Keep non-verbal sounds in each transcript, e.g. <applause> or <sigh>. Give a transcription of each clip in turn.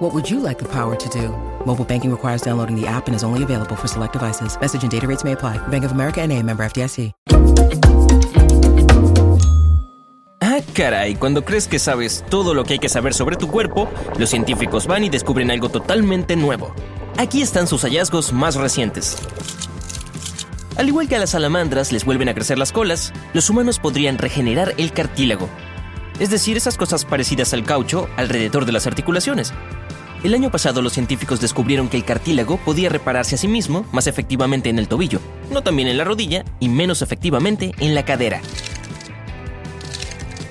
What would you like the power to do? Mobile banking requires downloading the app and is only available for select devices. Message and data rates may apply. Bank of America NA, member FDIC. Ah, caray, cuando crees que sabes todo lo que hay que saber sobre tu cuerpo, los científicos van y descubren algo totalmente nuevo. Aquí están sus hallazgos más recientes. Al igual que a las salamandras les vuelven a crecer las colas, los humanos podrían regenerar el cartílago. Es decir, esas cosas parecidas al caucho alrededor de las articulaciones. El año pasado los científicos descubrieron que el cartílago podía repararse a sí mismo más efectivamente en el tobillo, no también en la rodilla y menos efectivamente en la cadera.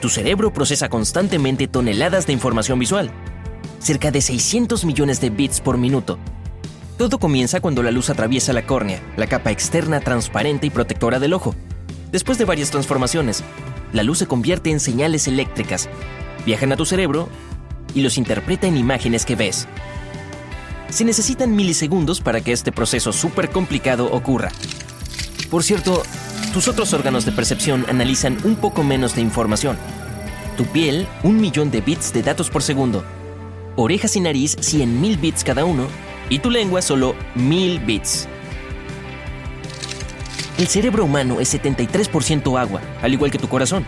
Tu cerebro procesa constantemente toneladas de información visual, cerca de 600 millones de bits por minuto. Todo comienza cuando la luz atraviesa la córnea, la capa externa transparente y protectora del ojo. Después de varias transformaciones, la luz se convierte en señales eléctricas, viajan a tu cerebro y los interpreta en imágenes que ves. Se necesitan milisegundos para que este proceso súper complicado ocurra. Por cierto, tus otros órganos de percepción analizan un poco menos de información. Tu piel, un millón de bits de datos por segundo. Orejas y nariz, 100.000 bits cada uno. Y tu lengua, solo 1000 bits. El cerebro humano es 73% agua, al igual que tu corazón.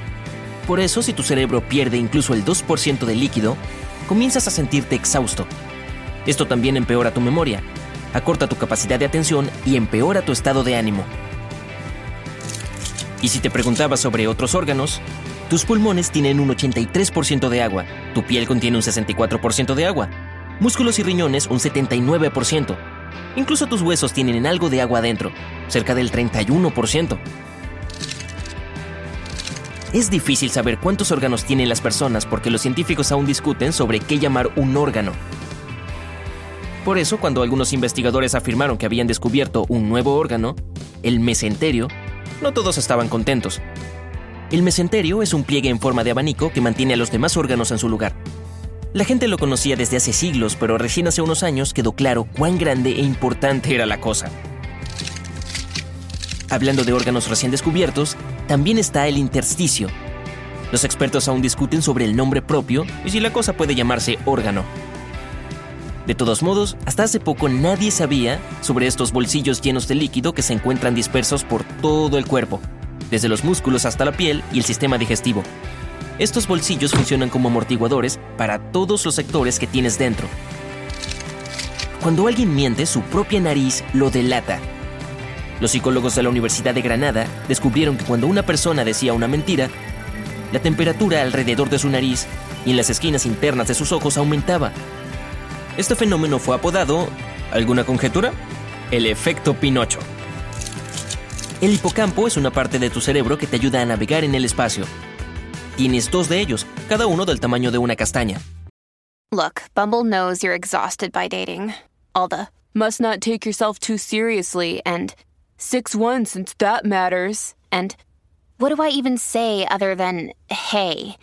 Por eso, si tu cerebro pierde incluso el 2% de líquido, comienzas a sentirte exhausto. Esto también empeora tu memoria, acorta tu capacidad de atención y empeora tu estado de ánimo. Y si te preguntabas sobre otros órganos, tus pulmones tienen un 83% de agua, tu piel contiene un 64% de agua, músculos y riñones un 79%. Incluso tus huesos tienen algo de agua adentro, cerca del 31%. Es difícil saber cuántos órganos tienen las personas porque los científicos aún discuten sobre qué llamar un órgano. Por eso, cuando algunos investigadores afirmaron que habían descubierto un nuevo órgano, el mesenterio, no todos estaban contentos. El mesenterio es un pliegue en forma de abanico que mantiene a los demás órganos en su lugar. La gente lo conocía desde hace siglos, pero recién hace unos años quedó claro cuán grande e importante era la cosa. Hablando de órganos recién descubiertos, también está el intersticio. Los expertos aún discuten sobre el nombre propio y si la cosa puede llamarse órgano. De todos modos, hasta hace poco nadie sabía sobre estos bolsillos llenos de líquido que se encuentran dispersos por todo el cuerpo, desde los músculos hasta la piel y el sistema digestivo. Estos bolsillos funcionan como amortiguadores para todos los sectores que tienes dentro. Cuando alguien miente, su propia nariz lo delata. Los psicólogos de la Universidad de Granada descubrieron que cuando una persona decía una mentira, la temperatura alrededor de su nariz y en las esquinas internas de sus ojos aumentaba. Este fenómeno fue apodado, ¿alguna conjetura? El efecto Pinocho. El hipocampo es una parte de tu cerebro que te ayuda a navegar en el espacio. Tienes dos de ellos, cada uno del tamaño de una castaña. Look, Bumble knows you're exhausted by dating. All the must not take yourself too seriously and 6 1 since that matters. And what do I even say other than hey?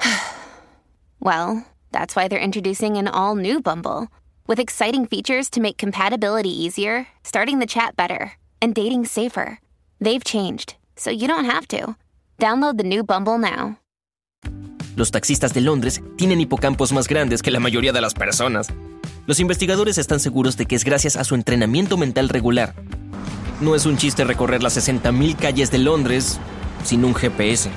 <sighs> well, that's why they're introducing an all new Bumble with exciting features to make compatibility easier, starting the chat better, and dating safer. They've changed, so you don't have to. Download the new Bumble now. Los taxistas de Londres tienen hipocampos más grandes que la mayoría de las personas. Los investigadores están seguros de que es gracias a su entrenamiento mental regular. No es un chiste recorrer las 60.000 calles de Londres sin un GPS.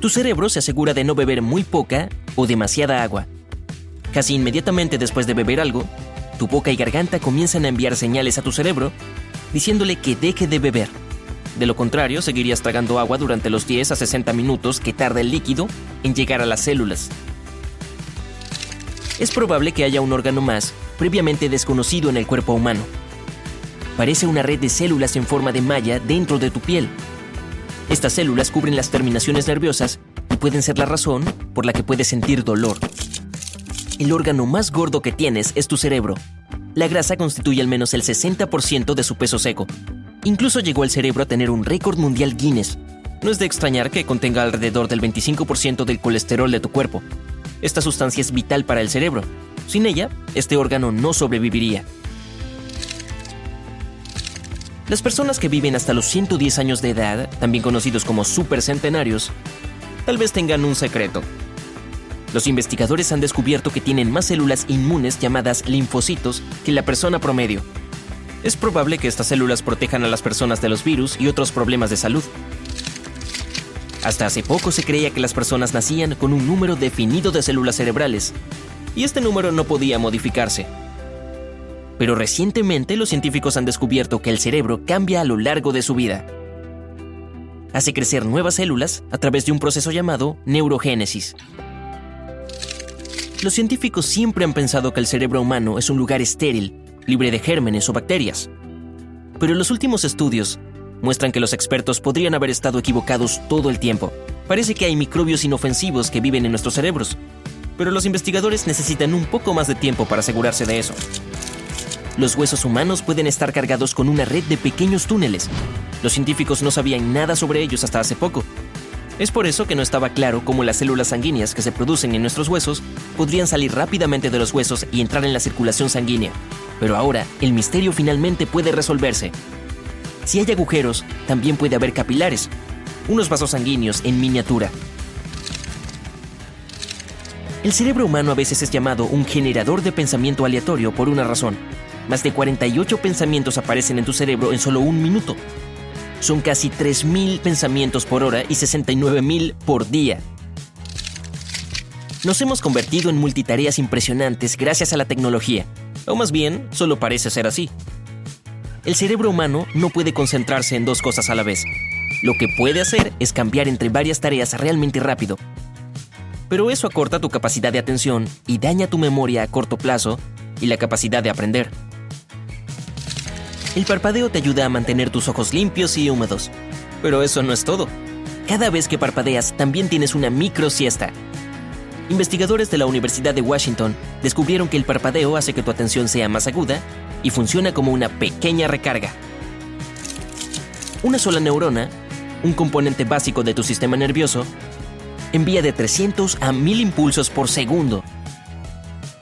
Tu cerebro se asegura de no beber muy poca o demasiada agua. Casi inmediatamente después de beber algo, tu boca y garganta comienzan a enviar señales a tu cerebro diciéndole que deje de beber. De lo contrario, seguirías tragando agua durante los 10 a 60 minutos que tarda el líquido en llegar a las células. Es probable que haya un órgano más, previamente desconocido en el cuerpo humano. Parece una red de células en forma de malla dentro de tu piel. Estas células cubren las terminaciones nerviosas y pueden ser la razón por la que puedes sentir dolor. El órgano más gordo que tienes es tu cerebro. la grasa constituye al menos el 60% de su peso seco. Incluso llegó el cerebro a tener un récord mundial Guinness. No es de extrañar que contenga alrededor del 25% del colesterol de tu cuerpo. Esta sustancia es vital para el cerebro. Sin ella, este órgano no sobreviviría. Las personas que viven hasta los 110 años de edad, también conocidos como supercentenarios, tal vez tengan un secreto. Los investigadores han descubierto que tienen más células inmunes llamadas linfocitos que la persona promedio. Es probable que estas células protejan a las personas de los virus y otros problemas de salud. Hasta hace poco se creía que las personas nacían con un número definido de células cerebrales, y este número no podía modificarse. Pero recientemente los científicos han descubierto que el cerebro cambia a lo largo de su vida hace crecer nuevas células a través de un proceso llamado neurogénesis. Los científicos siempre han pensado que el cerebro humano es un lugar estéril, libre de gérmenes o bacterias. Pero los últimos estudios muestran que los expertos podrían haber estado equivocados todo el tiempo. Parece que hay microbios inofensivos que viven en nuestros cerebros, pero los investigadores necesitan un poco más de tiempo para asegurarse de eso. Los huesos humanos pueden estar cargados con una red de pequeños túneles. Los científicos no sabían nada sobre ellos hasta hace poco. Es por eso que no estaba claro cómo las células sanguíneas que se producen en nuestros huesos podrían salir rápidamente de los huesos y entrar en la circulación sanguínea. Pero ahora, el misterio finalmente puede resolverse. Si hay agujeros, también puede haber capilares, unos vasos sanguíneos en miniatura. El cerebro humano a veces es llamado un generador de pensamiento aleatorio por una razón. Más de 48 pensamientos aparecen en tu cerebro en solo un minuto. Son casi 3.000 pensamientos por hora y 69.000 por día. Nos hemos convertido en multitareas impresionantes gracias a la tecnología, o más bien, solo parece ser así. El cerebro humano no puede concentrarse en dos cosas a la vez. Lo que puede hacer es cambiar entre varias tareas realmente rápido. Pero eso acorta tu capacidad de atención y daña tu memoria a corto plazo y la capacidad de aprender. El parpadeo te ayuda a mantener tus ojos limpios y húmedos. Pero eso no es todo. Cada vez que parpadeas también tienes una micro siesta. Investigadores de la Universidad de Washington descubrieron que el parpadeo hace que tu atención sea más aguda y funciona como una pequeña recarga. Una sola neurona, un componente básico de tu sistema nervioso, envía de 300 a 1000 impulsos por segundo,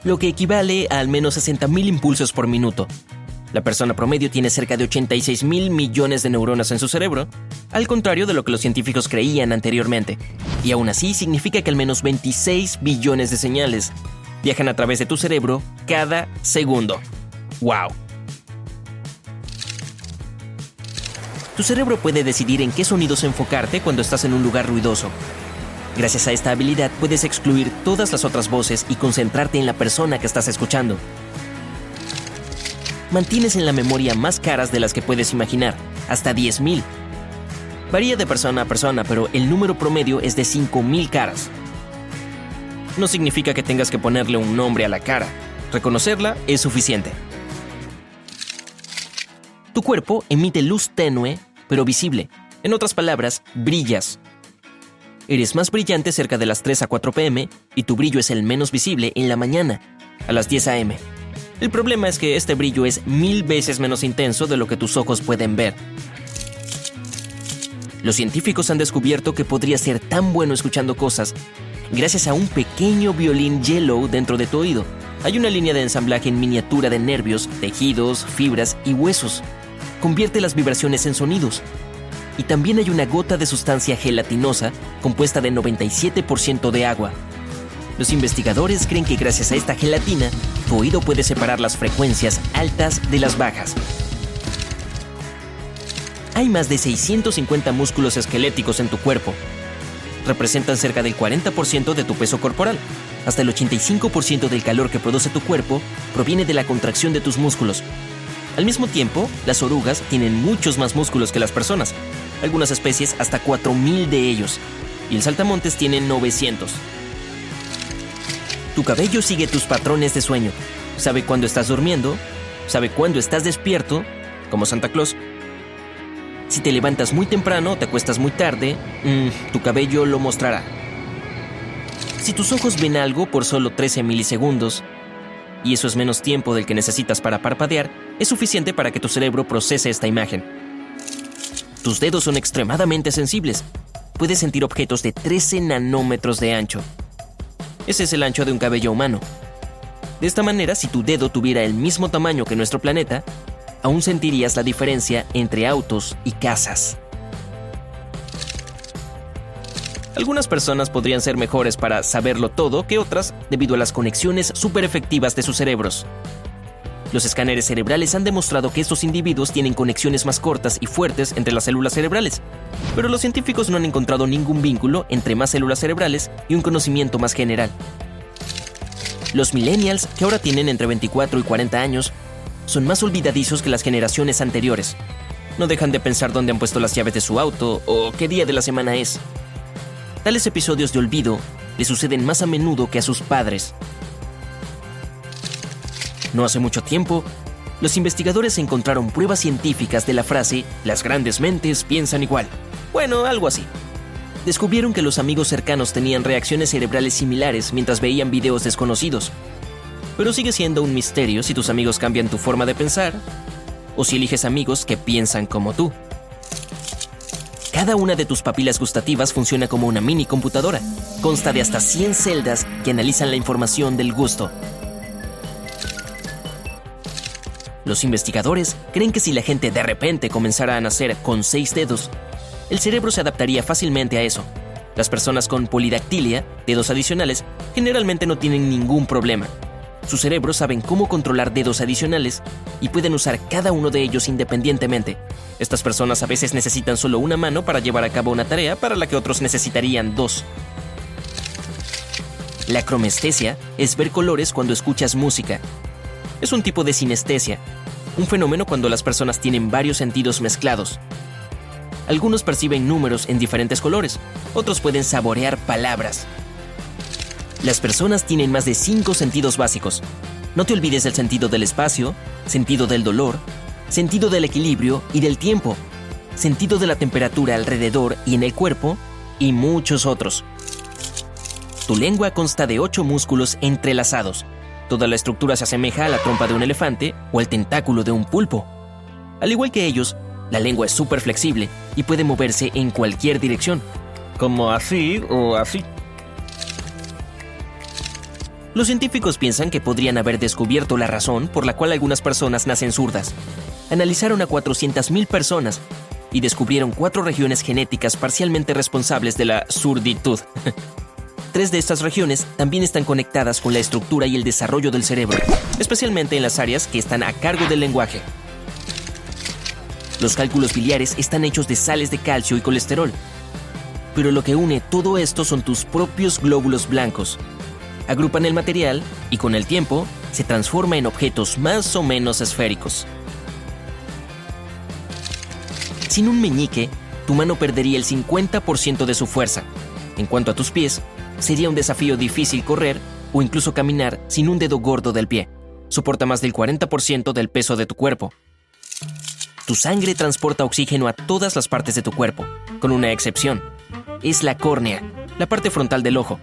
lo que equivale a al menos 60.000 impulsos por minuto. La persona promedio tiene cerca de 86 mil millones de neuronas en su cerebro, al contrario de lo que los científicos creían anteriormente. Y aún así significa que al menos 26 billones de señales viajan a través de tu cerebro cada segundo. ¡Wow! Tu cerebro puede decidir en qué sonidos enfocarte cuando estás en un lugar ruidoso. Gracias a esta habilidad puedes excluir todas las otras voces y concentrarte en la persona que estás escuchando mantienes en la memoria más caras de las que puedes imaginar, hasta 10.000. Varía de persona a persona, pero el número promedio es de 5.000 caras. No significa que tengas que ponerle un nombre a la cara. Reconocerla es suficiente. Tu cuerpo emite luz tenue, pero visible. En otras palabras, brillas. Eres más brillante cerca de las 3 a 4 pm y tu brillo es el menos visible en la mañana, a las 10 am. El problema es que este brillo es mil veces menos intenso de lo que tus ojos pueden ver. Los científicos han descubierto que podría ser tan bueno escuchando cosas gracias a un pequeño violín yellow dentro de tu oído. Hay una línea de ensamblaje en miniatura de nervios, tejidos, fibras y huesos. Convierte las vibraciones en sonidos. Y también hay una gota de sustancia gelatinosa compuesta de 97% de agua, los investigadores creen que gracias a esta gelatina, tu oído puede separar las frecuencias altas de las bajas. Hay más de 650 músculos esqueléticos en tu cuerpo. Representan cerca del 40% de tu peso corporal. Hasta el 85% del calor que produce tu cuerpo proviene de la contracción de tus músculos. Al mismo tiempo, las orugas tienen muchos más músculos que las personas, algunas especies hasta 4.000 de ellos, y el saltamontes tiene 900. Tu cabello sigue tus patrones de sueño. Sabe cuándo estás durmiendo, sabe cuándo estás despierto, como Santa Claus. Si te levantas muy temprano o te acuestas muy tarde, mm, tu cabello lo mostrará. Si tus ojos ven algo por solo 13 milisegundos y eso es menos tiempo del que necesitas para parpadear, es suficiente para que tu cerebro procese esta imagen. Tus dedos son extremadamente sensibles. Puedes sentir objetos de 13 nanómetros de ancho. Ese es el ancho de un cabello humano. De esta manera, si tu dedo tuviera el mismo tamaño que nuestro planeta, aún sentirías la diferencia entre autos y casas. Algunas personas podrían ser mejores para saberlo todo que otras debido a las conexiones súper efectivas de sus cerebros. Los escáneres cerebrales han demostrado que estos individuos tienen conexiones más cortas y fuertes entre las células cerebrales, pero los científicos no han encontrado ningún vínculo entre más células cerebrales y un conocimiento más general. Los millennials, que ahora tienen entre 24 y 40 años, son más olvidadizos que las generaciones anteriores. No dejan de pensar dónde han puesto las llaves de su auto o qué día de la semana es. Tales episodios de olvido le suceden más a menudo que a sus padres. No hace mucho tiempo, los investigadores encontraron pruebas científicas de la frase las grandes mentes piensan igual. Bueno, algo así. Descubrieron que los amigos cercanos tenían reacciones cerebrales similares mientras veían videos desconocidos. Pero sigue siendo un misterio si tus amigos cambian tu forma de pensar o si eliges amigos que piensan como tú. Cada una de tus papilas gustativas funciona como una mini computadora. Consta de hasta 100 celdas que analizan la información del gusto. Los investigadores creen que si la gente de repente comenzara a nacer con seis dedos, el cerebro se adaptaría fácilmente a eso. Las personas con polidactilia, dedos adicionales, generalmente no tienen ningún problema. Sus cerebros saben cómo controlar dedos adicionales y pueden usar cada uno de ellos independientemente, estas personas a veces necesitan solo una mano para llevar a cabo una tarea para la que otros necesitarían dos. La cromestesia es ver colores cuando escuchas música. Es un tipo de sinestesia, un fenómeno cuando las personas tienen varios sentidos mezclados. Algunos perciben números en diferentes colores, otros pueden saborear palabras. Las personas tienen más de cinco sentidos básicos. No te olvides del sentido del espacio, sentido del dolor, sentido del equilibrio y del tiempo, sentido de la temperatura alrededor y en el cuerpo, y muchos otros. Tu lengua consta de ocho músculos entrelazados. Toda la estructura se asemeja a la trompa de un elefante o al tentáculo de un pulpo. Al igual que ellos, la lengua es súper flexible y puede moverse en cualquier dirección, como así o así. Los científicos piensan que podrían haber descubierto la razón por la cual algunas personas nacen zurdas, analizaron a 400.000 personas y descubrieron cuatro regiones genéticas parcialmente responsables de la surditud. <laughs> Tres de estas regiones también están conectadas con la estructura y el desarrollo del cerebro, especialmente en las áreas que están a cargo del lenguaje. Los cálculos biliares están hechos de sales de calcio y colesterol, pero lo que une todo esto son tus propios glóbulos blancos. Agrupan el material y con el tiempo se transforma en objetos más o menos esféricos. Sin un meñique, tu mano perdería el 50% de su fuerza. En cuanto a tus pies, sería un desafío difícil correr o incluso caminar sin un dedo gordo del pie. Soporta más del 40% del peso de tu cuerpo. Tu sangre transporta oxígeno a todas las partes de tu cuerpo, con una excepción. Es la córnea, la parte frontal del ojo.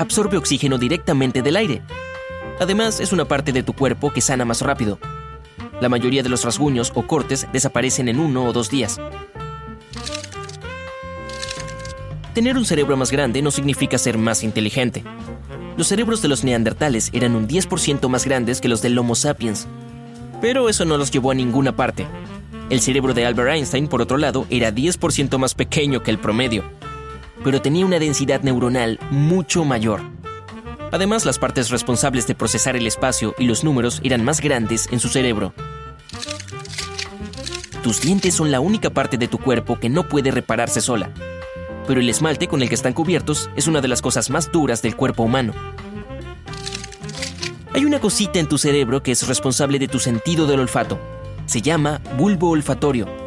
Absorbe oxígeno directamente del aire. Además, es una parte de tu cuerpo que sana más rápido, la mayoría de los rasguños o cortes desaparecen en uno o dos días. Tener un cerebro más grande no significa ser más inteligente. Los cerebros de los neandertales eran un 10% más grandes que los del Homo sapiens. Pero eso no los llevó a ninguna parte. El cerebro de Albert Einstein, por otro lado, era 10% más pequeño que el promedio, pero tenía una densidad neuronal mucho mayor. Además, las partes responsables de procesar el espacio y los números eran más grandes en su cerebro. Tus dientes son la única parte de tu cuerpo que no puede repararse sola, pero el esmalte con el que están cubiertos es una de las cosas más duras del cuerpo humano. Hay una cosita en tu cerebro que es responsable de tu sentido del olfato. Se llama bulbo olfatorio.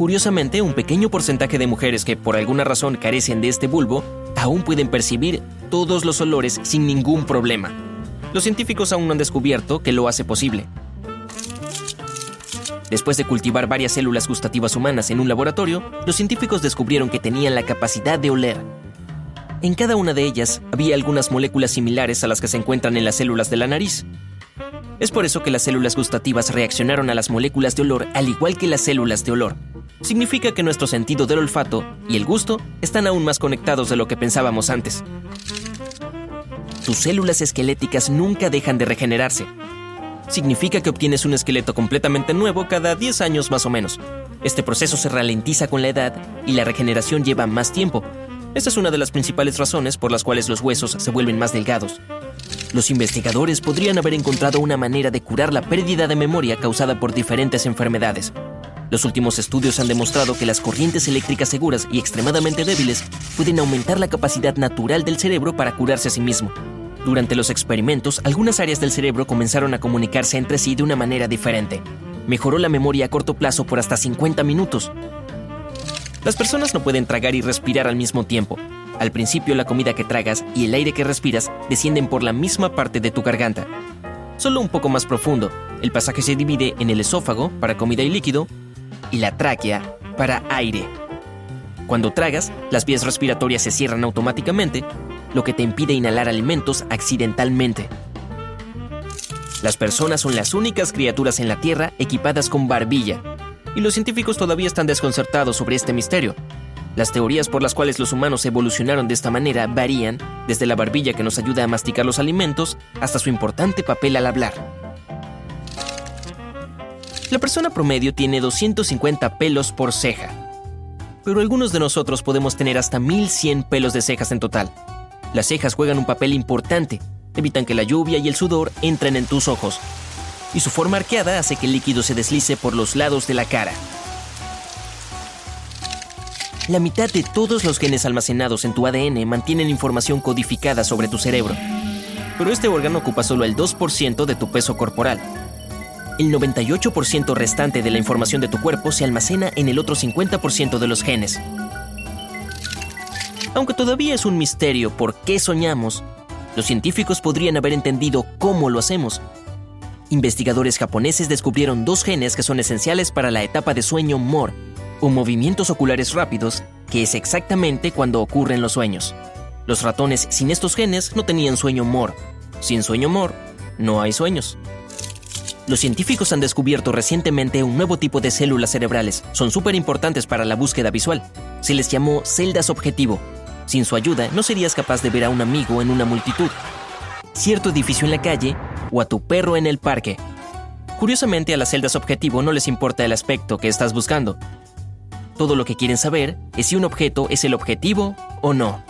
Curiosamente, un pequeño porcentaje de mujeres que por alguna razón carecen de este bulbo aún pueden percibir todos los olores sin ningún problema. Los científicos aún no han descubierto que lo hace posible. Después de cultivar varias células gustativas humanas en un laboratorio, los científicos descubrieron que tenían la capacidad de oler. En cada una de ellas había algunas moléculas similares a las que se encuentran en las células de la nariz. Es por eso que las células gustativas reaccionaron a las moléculas de olor al igual que las células de olor. Significa que nuestro sentido del olfato y el gusto están aún más conectados de lo que pensábamos antes. Tus células esqueléticas nunca dejan de regenerarse. Significa que obtienes un esqueleto completamente nuevo cada 10 años más o menos. Este proceso se ralentiza con la edad y la regeneración lleva más tiempo. Esta es una de las principales razones por las cuales los huesos se vuelven más delgados. Los investigadores podrían haber encontrado una manera de curar la pérdida de memoria causada por diferentes enfermedades. Los últimos estudios han demostrado que las corrientes eléctricas seguras y extremadamente débiles pueden aumentar la capacidad natural del cerebro para curarse a sí mismo. Durante los experimentos, algunas áreas del cerebro comenzaron a comunicarse entre sí de una manera diferente. Mejoró la memoria a corto plazo por hasta 50 minutos. Las personas no pueden tragar y respirar al mismo tiempo, al principio la comida que tragas y el aire que respiras descienden por la misma parte de tu garganta. Solo un poco más profundo, el pasaje se divide en el esófago para comida y líquido y la tráquea para aire. Cuando tragas, las vías respiratorias se cierran automáticamente, lo que te impide inhalar alimentos accidentalmente. Las personas son las únicas criaturas en la Tierra equipadas con barbilla, y los científicos todavía están desconcertados sobre este misterio, las teorías por las cuales los humanos evolucionaron de esta manera varían, desde la barbilla que nos ayuda a masticar los alimentos hasta su importante papel al hablar. La persona promedio tiene 250 pelos por ceja, pero algunos de nosotros podemos tener hasta 1100 pelos de cejas en total. Las cejas juegan un papel importante, evitan que la lluvia y el sudor entren en tus ojos, y su forma arqueada hace que el líquido se deslice por los lados de la cara. La mitad de todos los genes almacenados en tu ADN mantienen información codificada sobre tu cerebro. Pero este órgano ocupa solo el 2% de tu peso corporal. El 98% restante de la información de tu cuerpo se almacena en el otro 50% de los genes. Aunque todavía es un misterio por qué soñamos, los científicos podrían haber entendido cómo lo hacemos. Investigadores japoneses descubrieron dos genes que son esenciales para la etapa de sueño MOR, o movimientos oculares rápidos, que es exactamente cuando ocurren los sueños. Los ratones sin estos genes no tenían sueño MOR. Sin sueño MOR, no hay sueños. Los científicos han descubierto recientemente un nuevo tipo de células cerebrales. Son súper importantes para la búsqueda visual. Se les llamó celdas objetivo. Sin su ayuda, no serías capaz de ver a un amigo en una multitud, cierto edificio en la calle o a tu perro en el parque. Curiosamente, a las celdas objetivo no les importa el aspecto que estás buscando. Todo lo que quieren saber es si un objeto es el objetivo o no.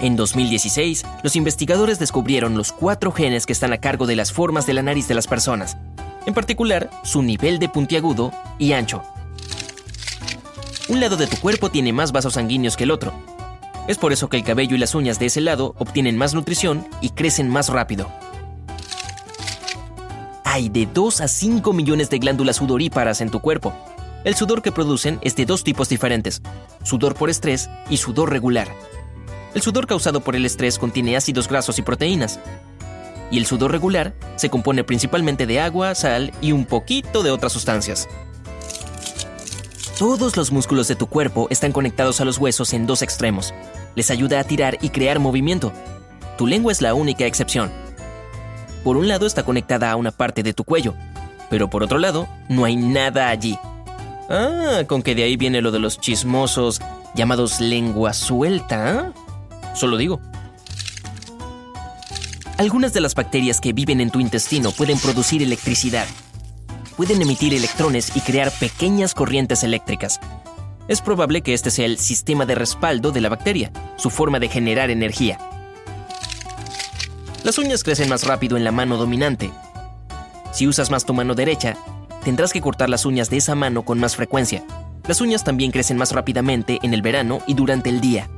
En 2016, los investigadores descubrieron los cuatro genes que están a cargo de las formas de la nariz de las personas, en particular su nivel de puntiagudo y ancho. Un lado de tu cuerpo tiene más vasos sanguíneos que el otro. Es por eso que el cabello y las uñas de ese lado obtienen más nutrición y crecen más rápido. Hay de 2 a 5 millones de glándulas sudoríparas en tu cuerpo. El sudor que producen es de dos tipos diferentes, sudor por estrés y sudor regular. El sudor causado por el estrés contiene ácidos grasos y proteínas. Y el sudor regular se compone principalmente de agua, sal y un poquito de otras sustancias. Todos los músculos de tu cuerpo están conectados a los huesos en dos extremos. Les ayuda a tirar y crear movimiento. Tu lengua es la única excepción. Por un lado está conectada a una parte de tu cuello, pero por otro lado no hay nada allí. Ah, con que de ahí viene lo de los chismosos llamados lengua suelta. ¿ah? Solo digo. Algunas de las bacterias que viven en tu intestino pueden producir electricidad. Pueden emitir electrones y crear pequeñas corrientes eléctricas. Es probable que este sea el sistema de respaldo de la bacteria, su forma de generar energía. Las uñas crecen más rápido en la mano dominante. Si usas más tu mano derecha, tendrás que cortar las uñas de esa mano con más frecuencia. Las uñas también crecen más rápidamente en el verano y durante el día.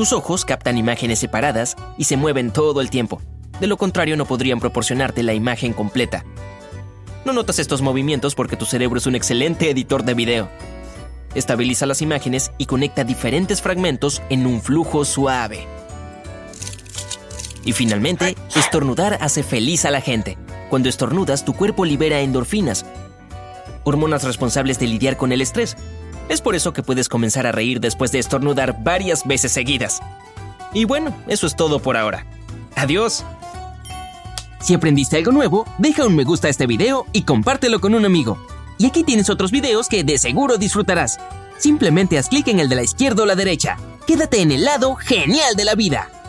Tus ojos captan imágenes separadas y se mueven todo el tiempo. De lo contrario, no podrían proporcionarte la imagen completa. No notas estos movimientos porque tu cerebro es un excelente editor de video. Estabiliza las imágenes y conecta diferentes fragmentos en un flujo suave. Y finalmente, estornudar hace feliz a la gente. Cuando estornudas, tu cuerpo libera endorfinas, hormonas responsables de lidiar con el estrés. Es por eso que puedes comenzar a reír después de estornudar varias veces seguidas. Y bueno, eso es todo por ahora. Adiós. Si aprendiste algo nuevo, deja un me gusta a este video y compártelo con un amigo. Y aquí tienes otros videos que de seguro disfrutarás. Simplemente haz clic en el de la izquierda o la derecha. Quédate en el lado genial de la vida.